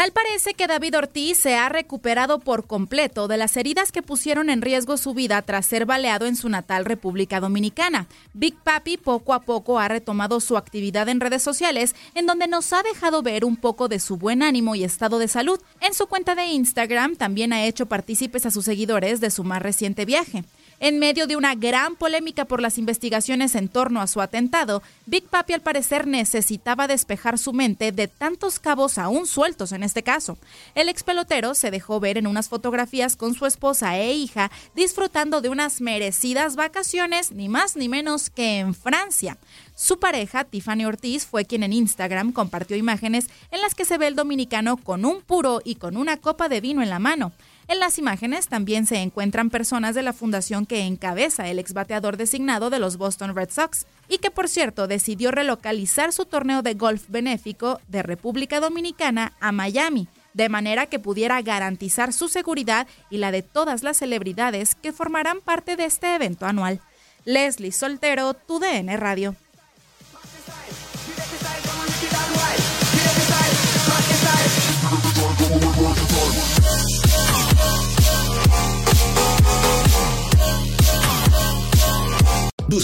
Tal parece que David Ortiz se ha recuperado por completo de las heridas que pusieron en riesgo su vida tras ser baleado en su natal República Dominicana. Big Papi poco a poco ha retomado su actividad en redes sociales, en donde nos ha dejado ver un poco de su buen ánimo y estado de salud. En su cuenta de Instagram también ha hecho partícipes a sus seguidores de su más reciente viaje. En medio de una gran polémica por las investigaciones en torno a su atentado, Big Papi al parecer necesitaba despejar su mente de tantos cabos aún sueltos en este caso. El ex pelotero se dejó ver en unas fotografías con su esposa e hija disfrutando de unas merecidas vacaciones, ni más ni menos que en Francia. Su pareja, Tiffany Ortiz, fue quien en Instagram compartió imágenes en las que se ve el dominicano con un puro y con una copa de vino en la mano. En las imágenes también se encuentran personas de la fundación que encabeza el exbateador designado de los Boston Red Sox y que por cierto decidió relocalizar su torneo de golf benéfico de República Dominicana a Miami, de manera que pudiera garantizar su seguridad y la de todas las celebridades que formarán parte de este evento anual. Leslie Soltero, tu DN Radio.